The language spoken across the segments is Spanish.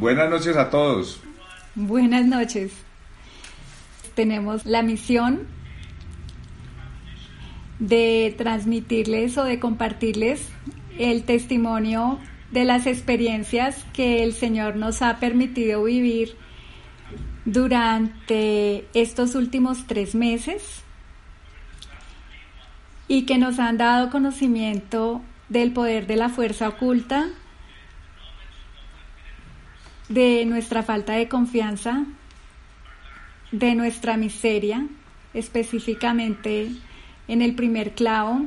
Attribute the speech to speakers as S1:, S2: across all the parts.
S1: Buenas noches a todos.
S2: Buenas noches. Tenemos la misión de transmitirles o de compartirles el testimonio de las experiencias que el Señor nos ha permitido vivir durante estos últimos tres meses y que nos han dado conocimiento del poder de la fuerza oculta, de nuestra falta de confianza, de nuestra miseria, específicamente en el primer clavo,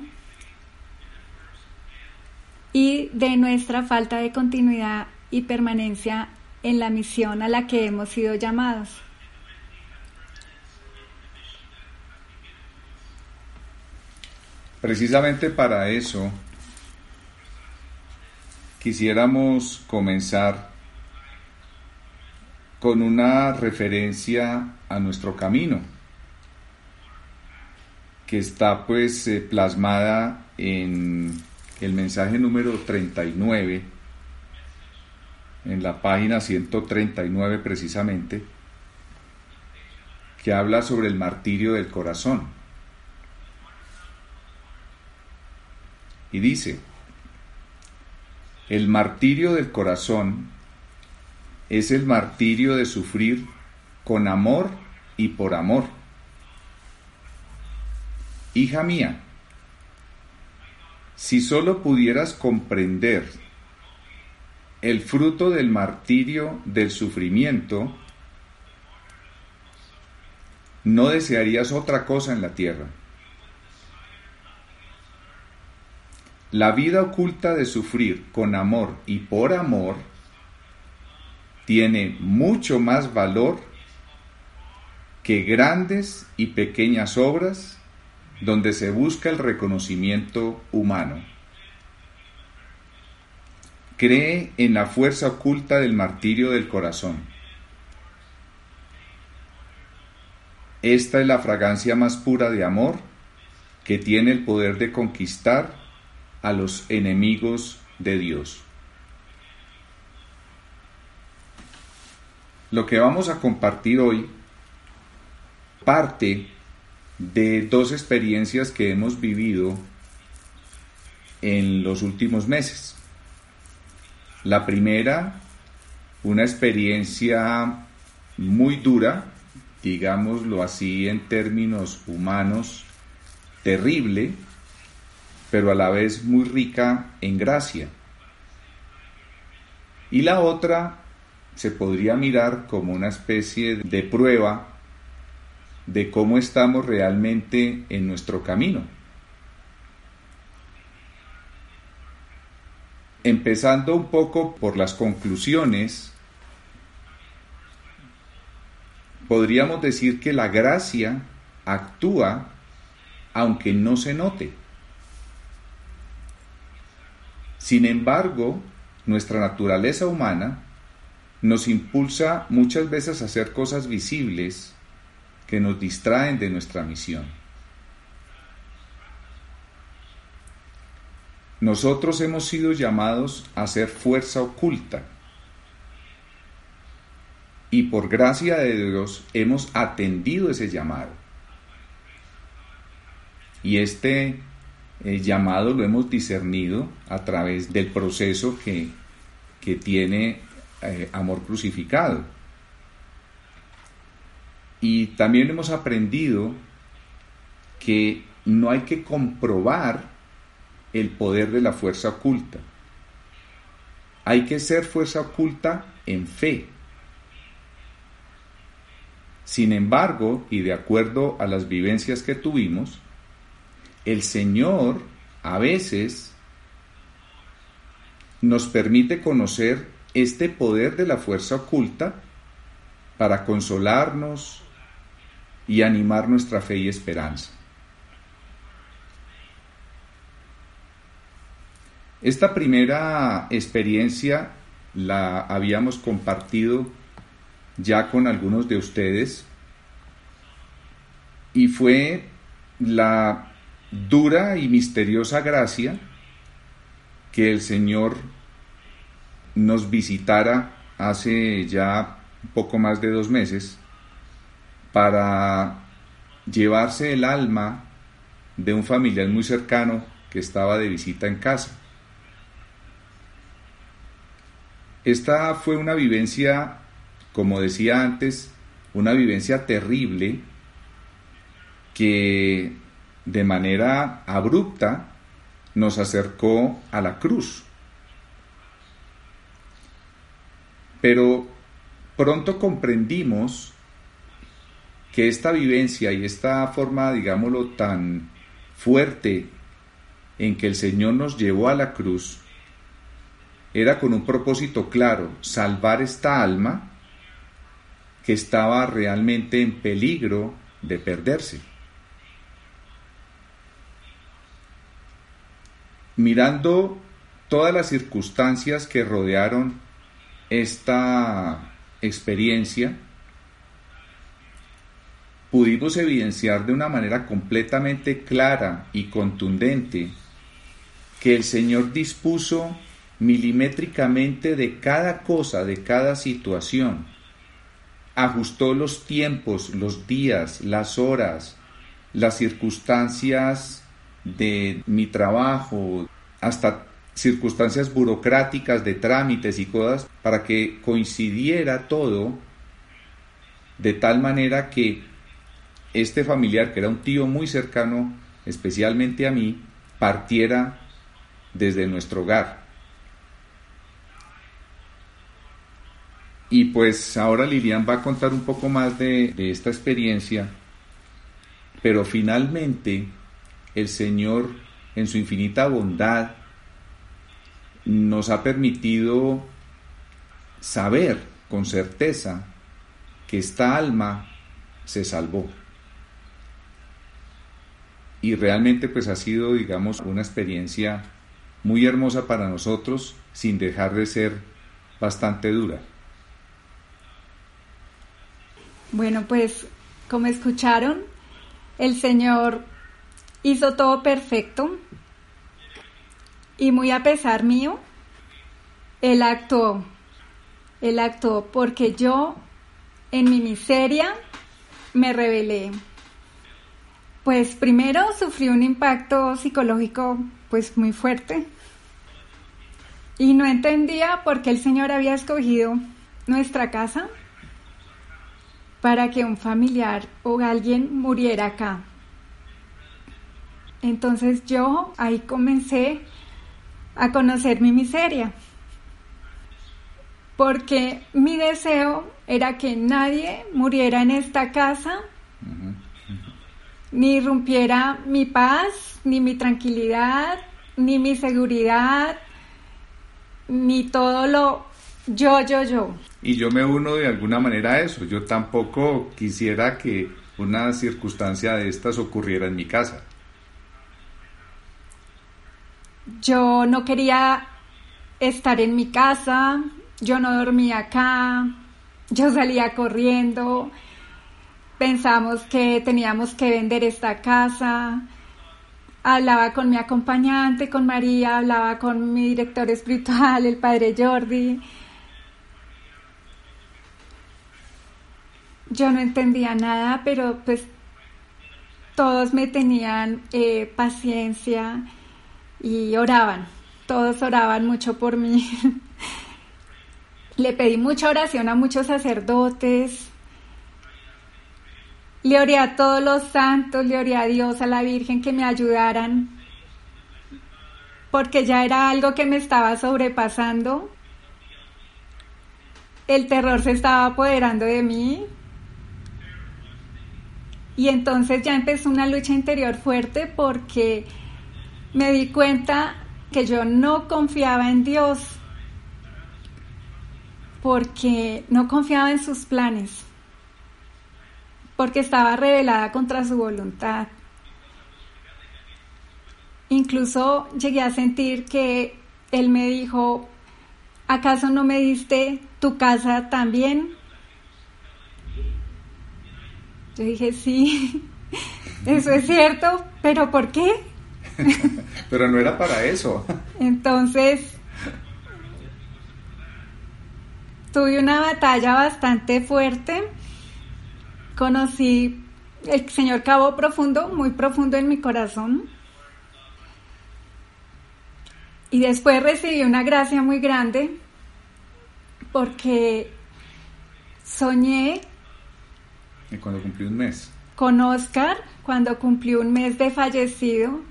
S2: y de nuestra falta de continuidad y permanencia en la misión a la que hemos sido llamados.
S1: Precisamente para eso quisiéramos comenzar con una referencia a nuestro camino, que está pues eh, plasmada en el mensaje número 39, en la página 139 precisamente, que habla sobre el martirio del corazón. Y dice, el martirio del corazón es el martirio de sufrir con amor y por amor. Hija mía, si solo pudieras comprender el fruto del martirio del sufrimiento, no desearías otra cosa en la tierra. La vida oculta de sufrir con amor y por amor tiene mucho más valor que grandes y pequeñas obras donde se busca el reconocimiento humano. Cree en la fuerza oculta del martirio del corazón. Esta es la fragancia más pura de amor que tiene el poder de conquistar a los enemigos de Dios. Lo que vamos a compartir hoy parte de dos experiencias que hemos vivido en los últimos meses. La primera, una experiencia muy dura, digámoslo así en términos humanos, terrible, pero a la vez muy rica en gracia. Y la otra se podría mirar como una especie de prueba de cómo estamos realmente en nuestro camino. Empezando un poco por las conclusiones, podríamos decir que la gracia actúa aunque no se note. Sin embargo, nuestra naturaleza humana nos impulsa muchas veces a hacer cosas visibles que nos distraen de nuestra misión. Nosotros hemos sido llamados a ser fuerza oculta y por gracia de Dios hemos atendido ese llamado. Y este el llamado lo hemos discernido a través del proceso que, que tiene eh, amor crucificado. Y también hemos aprendido que no hay que comprobar el poder de la fuerza oculta. Hay que ser fuerza oculta en fe. Sin embargo, y de acuerdo a las vivencias que tuvimos, el Señor a veces nos permite conocer este poder de la fuerza oculta para consolarnos y animar nuestra fe y esperanza. Esta primera experiencia la habíamos compartido ya con algunos de ustedes y fue la dura y misteriosa gracia que el Señor nos visitara hace ya poco más de dos meses para llevarse el alma de un familiar muy cercano que estaba de visita en casa. Esta fue una vivencia, como decía antes, una vivencia terrible que de manera abrupta nos acercó a la cruz. Pero pronto comprendimos que esta vivencia y esta forma, digámoslo, tan fuerte en que el Señor nos llevó a la cruz, era con un propósito claro, salvar esta alma que estaba realmente en peligro de perderse. Mirando todas las circunstancias que rodearon esta experiencia, pudimos evidenciar de una manera completamente clara y contundente que el Señor dispuso milimétricamente de cada cosa, de cada situación. Ajustó los tiempos, los días, las horas, las circunstancias de mi trabajo, hasta circunstancias burocráticas de trámites y cosas, para que coincidiera todo de tal manera que este familiar, que era un tío muy cercano, especialmente a mí, partiera desde nuestro hogar. Y pues ahora Lilian va a contar un poco más de, esta experiencia, pero finalmente el Señor en su infinita bondad nos ha permitido saber con certeza que esta alma se salvó. Y realmente pues ha sido, digamos, una experiencia muy hermosa para nosotros sin dejar de ser bastante dura.
S2: Bueno, pues como escucharon, el Señor hizo todo perfecto y muy a pesar mío, Él actuó, Él actuó porque yo en mi miseria me rebelé. Pues primero sufrí un impacto psicológico pues muy fuerte y no entendía por qué el Señor había escogido nuestra casa para que un familiar o alguien muriera acá. Entonces yo ahí comencé a conocer mi miseria, porque mi deseo era que nadie muriera en esta casa, ni rompiera mi paz, ni mi tranquilidad, ni mi seguridad, ni todo lo yo, yo, yo.
S1: Y yo me uno de alguna manera a eso. Yo tampoco quisiera que una circunstancia de estas ocurriera en mi casa.
S2: Yo no quería estar en mi casa, yo no dormía acá, yo salía corriendo, pensamos que teníamos que vender esta casa, hablaba con mi acompañante, con María, hablaba con mi director espiritual, el padre Jordi, yo no entendía nada, pero pues todos me tenían eh, paciencia y oraban, todos oraban mucho por mí. le pedí mucha oración a muchos sacerdotes, le oré a todos los santos, le oré a Dios, a la Virgen que me ayudaran, porque ya era algo que me estaba sobrepasando. El terror se estaba apoderando de mí, y entonces ya empezó una lucha interior fuerte porque me di cuenta que yo no confiaba en Dios, porque no confiaba en sus planes, porque estaba rebelada contra su voluntad. Incluso llegué a sentir que Él me dijo, ¿acaso no me diste tu casa también? Yo dije, sí, eso es cierto, pero ¿por qué?
S1: pero no era para eso.
S2: Entonces, tuve una batalla bastante fuerte. Conocí el Señor cabo profundo, muy profundo en mi corazón. Y después recibí una gracia muy grande porque soñé.
S1: ¿Y cuando cumplí un mes?
S2: Con Oscar, cuando cumplió un mes de fallecido.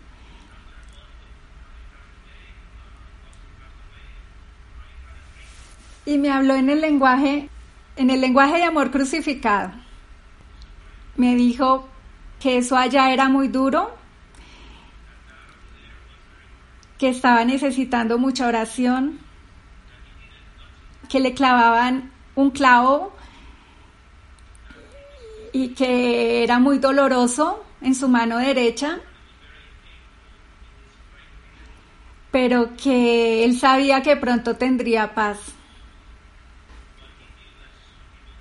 S2: Y me habló en el lenguaje, en el lenguaje de amor crucificado. Me dijo que eso allá era muy duro, que estaba necesitando mucha oración, que le clavaban un clavo y que era muy doloroso en su mano derecha, pero que él sabía que pronto tendría paz.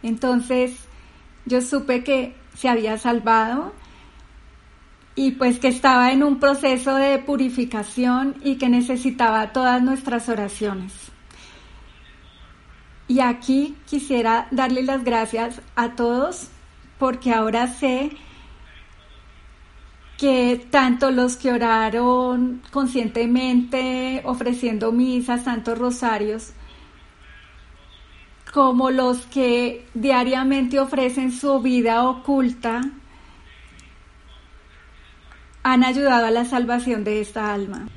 S2: Entonces yo supe que se había salvado y pues que estaba en un proceso de purificación y que necesitaba todas nuestras oraciones. Y aquí quisiera darle las gracias a todos porque ahora sé que tanto los que oraron conscientemente ofreciendo misas, santos rosarios, como los que diariamente ofrecen su vida oculta, han ayudado a la salvación de esta alma.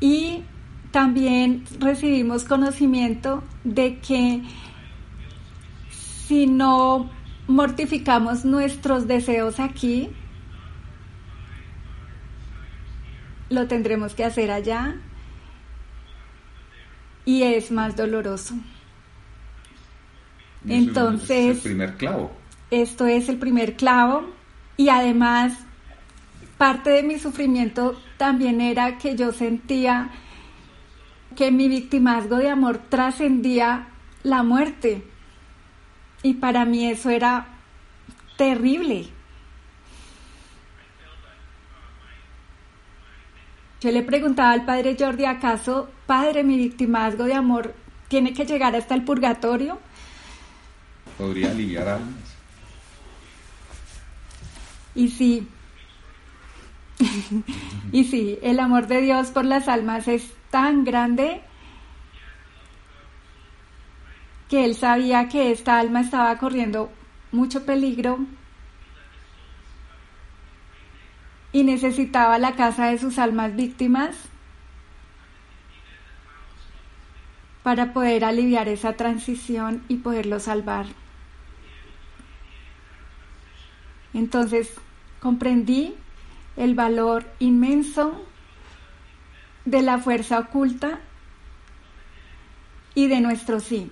S2: Y también recibimos conocimiento de que si no mortificamos nuestros deseos aquí, lo tendremos que hacer allá y es más doloroso. Entonces,
S1: es el primer clavo.
S2: Esto es el primer clavo y además parte de mi sufrimiento también era que yo sentía que mi victimazgo de amor trascendía la muerte. Y para mí eso era terrible. Yo le preguntaba al padre Jordi, ¿acaso, padre, mi victimazgo de amor tiene que llegar hasta el purgatorio?
S1: Podría aliviar almas.
S2: Y sí, y sí, el amor de Dios por las almas es tan grande que él sabía que esta alma estaba corriendo mucho peligro y necesitaba la casa de sus almas víctimas para poder aliviar esa transición y poderlo salvar. Entonces comprendí el valor inmenso de la fuerza oculta y de nuestro sí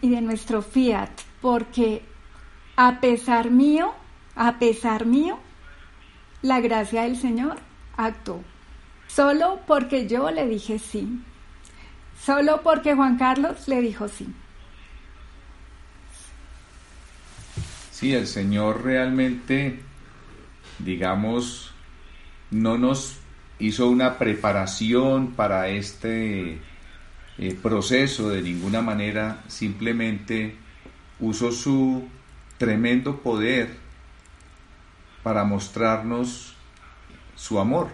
S2: y de nuestro fiat, porque a pesar mío, a pesar mío, la gracia del Señor actuó. Solo porque yo le dije sí. Solo porque Juan Carlos le dijo sí.
S1: Sí, el Señor realmente, digamos, no nos hizo una preparación para este eh, proceso de ninguna manera, simplemente usó su tremendo poder para mostrarnos su amor.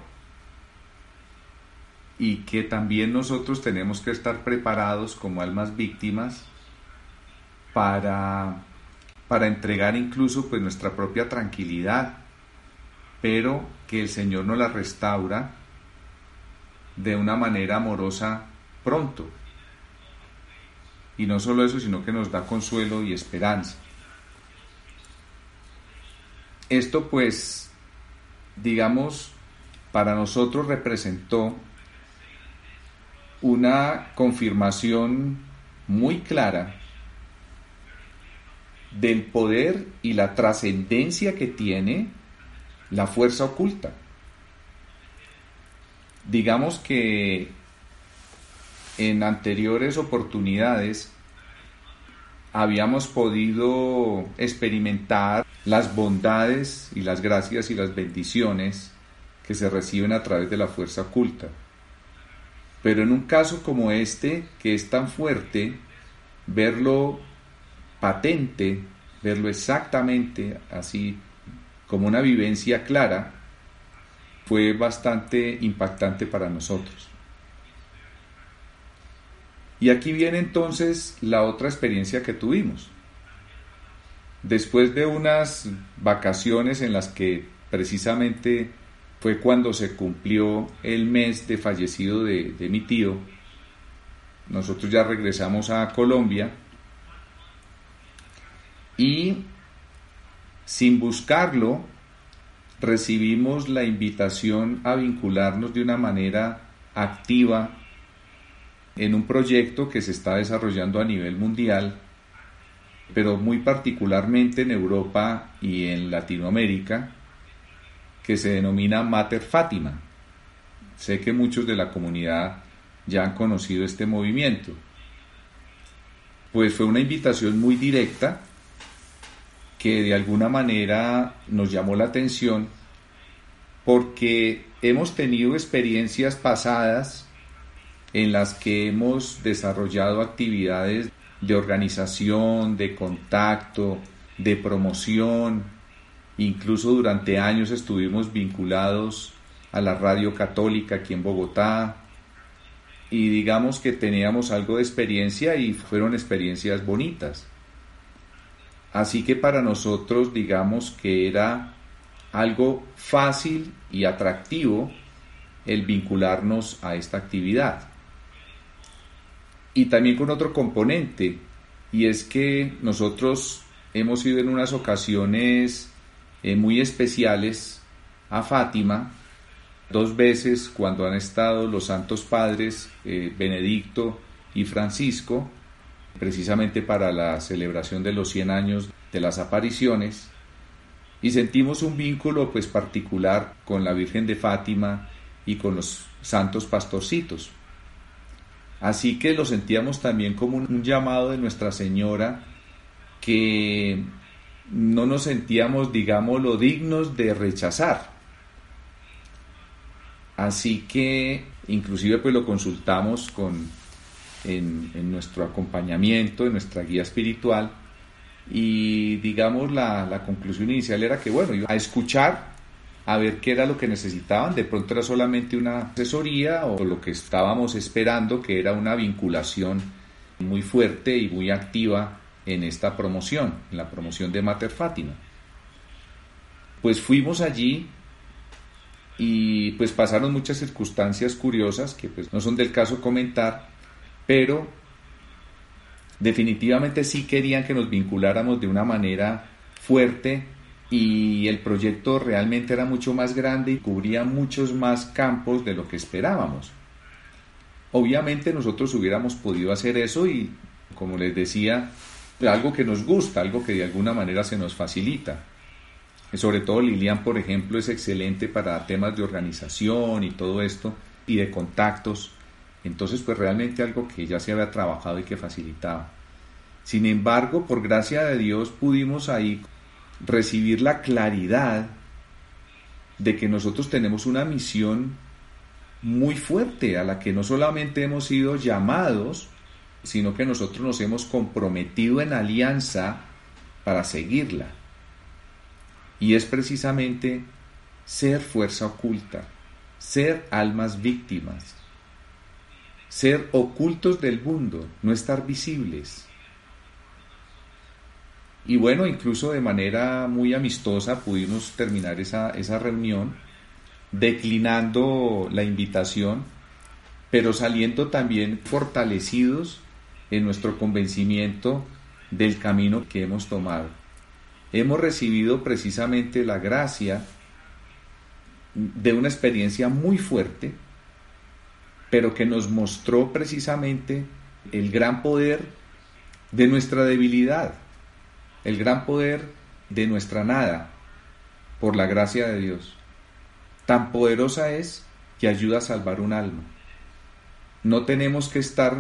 S1: Y que también nosotros tenemos que estar preparados como almas víctimas para para entregar incluso pues nuestra propia tranquilidad, pero que el Señor nos la restaura de una manera amorosa pronto. Y no solo eso, sino que nos da consuelo y esperanza. Esto pues, digamos, para nosotros representó una confirmación muy clara del poder y la trascendencia que tiene la fuerza oculta. Digamos que en anteriores oportunidades habíamos podido experimentar las bondades y las gracias y las bendiciones que se reciben a través de la fuerza oculta. Pero en un caso como este, que es tan fuerte, verlo patente, verlo exactamente así como una vivencia clara, fue bastante impactante para nosotros. Y aquí viene entonces la otra experiencia que tuvimos. Después de unas vacaciones en las que precisamente fue cuando se cumplió el mes de fallecido de, de mi tío, nosotros ya regresamos a Colombia y sin buscarlo recibimos la invitación a vincularnos de una manera activa en un proyecto que se está desarrollando a nivel mundial, pero muy particularmente en Europa y en Latinoamérica, que se denomina Mater Fátima. Sé que muchos de la comunidad ya han conocido este movimiento. Pues fue una invitación muy directa que de alguna manera nos llamó la atención porque hemos tenido experiencias pasadas en las que hemos desarrollado actividades de organización, de contacto, de promoción, incluso durante años estuvimos vinculados a la radio católica aquí en Bogotá y digamos que teníamos algo de experiencia y fueron experiencias bonitas. Así que para nosotros digamos que era algo fácil y atractivo el vincularnos a esta actividad. Y también con otro componente, y es que nosotros hemos ido en unas ocasiones eh, muy especiales a Fátima, dos veces cuando han estado los santos padres eh, Benedicto y Francisco, precisamente para la celebración de los 100 años de las apariciones y sentimos un vínculo pues particular con la Virgen de Fátima y con los santos pastorcitos. Así que lo sentíamos también como un llamado de Nuestra Señora que no nos sentíamos, digámoslo, dignos de rechazar. Así que inclusive pues lo consultamos con en, nuestro acompañamiento, en nuestra guía espiritual. Y digamos, la, la conclusión inicial era que, bueno, iba a escuchar, a ver qué era lo que necesitaban. De pronto era solamente una asesoría o lo que estábamos esperando, que era una vinculación muy fuerte y muy activa en esta promoción, en la promoción de Mater Fátima. Pues fuimos allí y pues pasaron muchas circunstancias curiosas que pues no son del caso comentar, pero definitivamente sí querían que nos vinculáramos de una manera fuerte y el proyecto realmente era mucho más grande y cubría muchos más campos de lo que esperábamos. Obviamente nosotros hubiéramos podido hacer eso y, como les decía, algo que nos gusta, algo que de alguna manera se nos facilita. Sobre todo Lilian, por ejemplo, es excelente para temas de organización y todo esto y de contactos entonces, pues realmente algo que ya se había trabajado y que facilitaba. Sin embargo, por gracia de Dios pudimos ahí recibir la claridad de que nosotros tenemos una misión muy fuerte a la que no solamente hemos sido llamados, sino que nosotros nos hemos comprometido en alianza para seguirla. Y es precisamente ser fuerza oculta, ser almas víctimas, ser ocultos del mundo, no estar visibles. Y bueno, incluso de manera muy amistosa pudimos terminar esa, esa reunión declinando la invitación, pero saliendo también fortalecidos en nuestro convencimiento del camino que hemos tomado. Hemos recibido precisamente la gracia de una experiencia muy fuerte pero que nos mostró precisamente el gran poder de nuestra debilidad, el gran poder de nuestra nada, por la gracia de Dios. Tan poderosa es que ayuda a salvar un alma. No tenemos que estar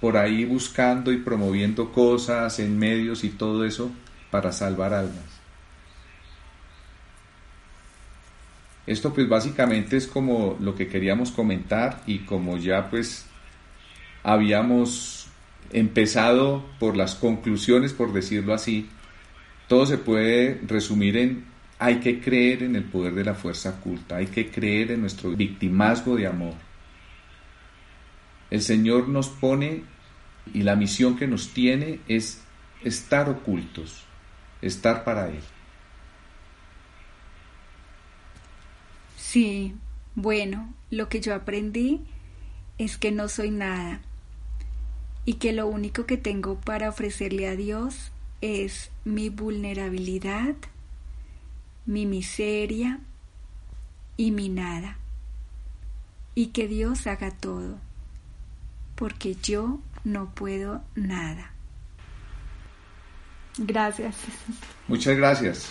S1: por ahí buscando y promoviendo cosas en medios y todo eso para salvar almas. Esto pues básicamente es como lo que queríamos comentar y como ya pues habíamos empezado por las conclusiones, por decirlo así, todo se puede resumir en hay que creer en el poder de la fuerza oculta, hay que creer en nuestro victimazgo de amor. El Señor nos pone y la misión que nos tiene es estar ocultos, estar para Él.
S2: Sí, bueno, lo que yo aprendí es que no soy nada y que lo único que tengo para ofrecerle a Dios es mi vulnerabilidad, mi miseria y mi nada. Y que Dios haga todo, porque yo no puedo nada. Gracias.
S1: Muchas gracias.